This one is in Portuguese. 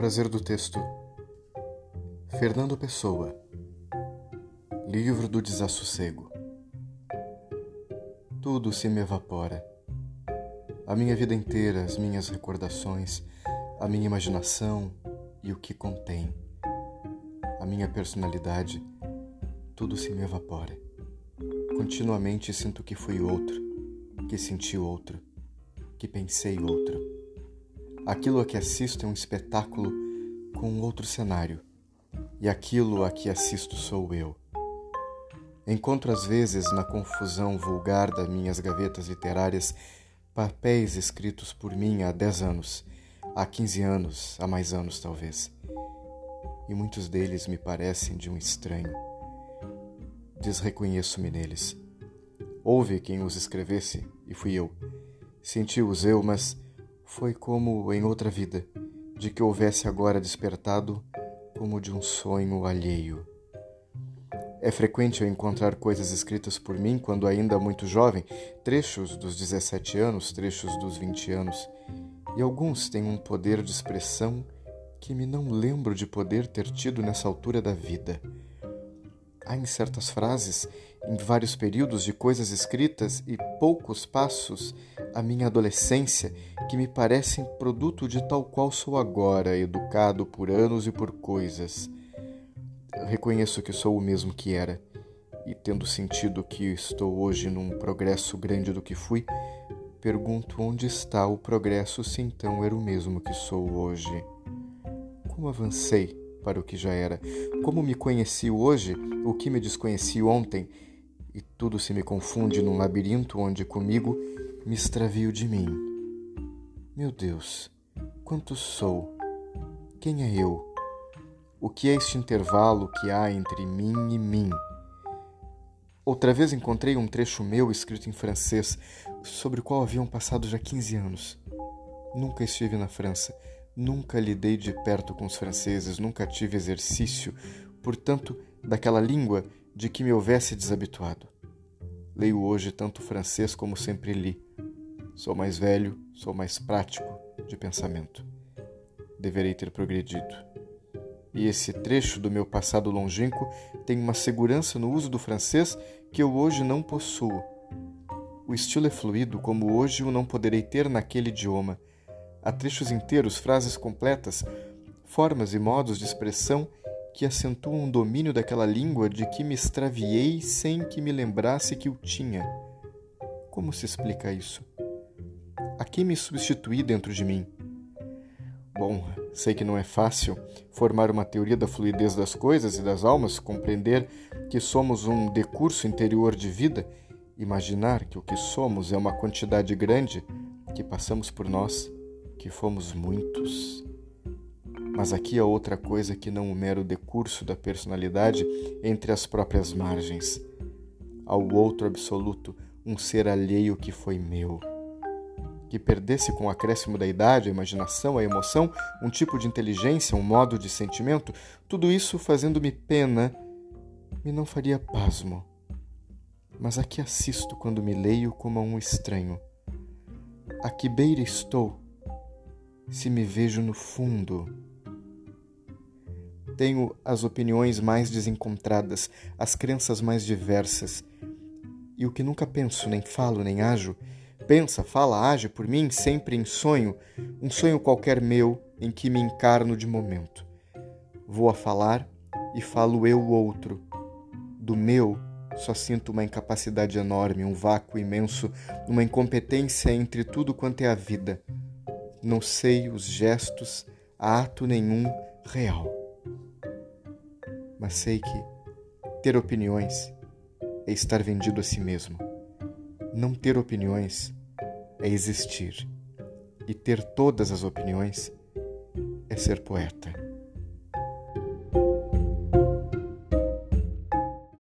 prazer do texto. Fernando Pessoa. Livro do Desassossego. Tudo se me evapora. A minha vida inteira, as minhas recordações, a minha imaginação e o que contém. A minha personalidade, tudo se me evapora. Continuamente sinto que fui outro, que senti outro, que pensei outro Aquilo a que assisto é um espetáculo com outro cenário, e aquilo a que assisto sou eu. Encontro às vezes na confusão vulgar das minhas gavetas literárias papéis escritos por mim há dez anos, há quinze anos, há mais anos talvez. E muitos deles me parecem de um estranho. Desreconheço-me neles. Houve quem os escrevesse, e fui eu. Senti-os eu, mas foi como em outra vida, de que houvesse agora despertado como de um sonho alheio. É frequente eu encontrar coisas escritas por mim quando ainda muito jovem, trechos dos 17 anos, trechos dos 20 anos, e alguns têm um poder de expressão que me não lembro de poder ter tido nessa altura da vida. Há em certas frases, em vários períodos de coisas escritas e poucos passos, a minha adolescência, que me parecem produto de tal qual sou agora, educado por anos e por coisas. reconheço que sou o mesmo que era, e tendo sentido que estou hoje num progresso grande do que fui, pergunto onde está o progresso se então era o mesmo que sou hoje. Como avancei para o que já era? Como me conheci hoje, o que me desconheci ontem? E tudo se me confunde num labirinto onde comigo me extravio de mim. Meu Deus, quanto sou? Quem é eu? O que é este intervalo que há entre mim e mim? Outra vez encontrei um trecho meu escrito em francês, sobre o qual haviam passado já 15 anos. Nunca estive na França, nunca lidei de perto com os franceses, nunca tive exercício, portanto, daquela língua de que me houvesse desabituado. Leio hoje tanto francês como sempre li. Sou mais velho, sou mais prático de pensamento. Deverei ter progredido. E esse trecho do meu passado longínquo tem uma segurança no uso do francês que eu hoje não possuo. O estilo é fluido como hoje o não poderei ter naquele idioma. Há trechos inteiros, frases completas, formas e modos de expressão que acentuam o domínio daquela língua de que me extraviei sem que me lembrasse que o tinha. Como se explica isso? A quem me substituí dentro de mim? Bom, sei que não é fácil formar uma teoria da fluidez das coisas e das almas, compreender que somos um decurso interior de vida, imaginar que o que somos é uma quantidade grande, que passamos por nós, que fomos muitos. Mas aqui há outra coisa que não o mero decurso da personalidade entre as próprias margens. Ao outro absoluto, um ser alheio que foi meu. Que perdesse com o acréscimo da idade, a imaginação, a emoção, um tipo de inteligência, um modo de sentimento, tudo isso fazendo-me pena, me não faria pasmo. Mas aqui assisto quando me leio como a um estranho. A que beira estou, se me vejo no fundo tenho as opiniões mais desencontradas, as crenças mais diversas. E o que nunca penso, nem falo, nem ajo, pensa, fala, age por mim sempre em sonho, um sonho qualquer meu em que me encarno de momento. Vou a falar e falo eu outro. Do meu só sinto uma incapacidade enorme, um vácuo imenso, uma incompetência entre tudo quanto é a vida. Não sei os gestos, ato nenhum real mas sei que ter opiniões é estar vendido a si mesmo. Não ter opiniões é existir. E ter todas as opiniões é ser poeta.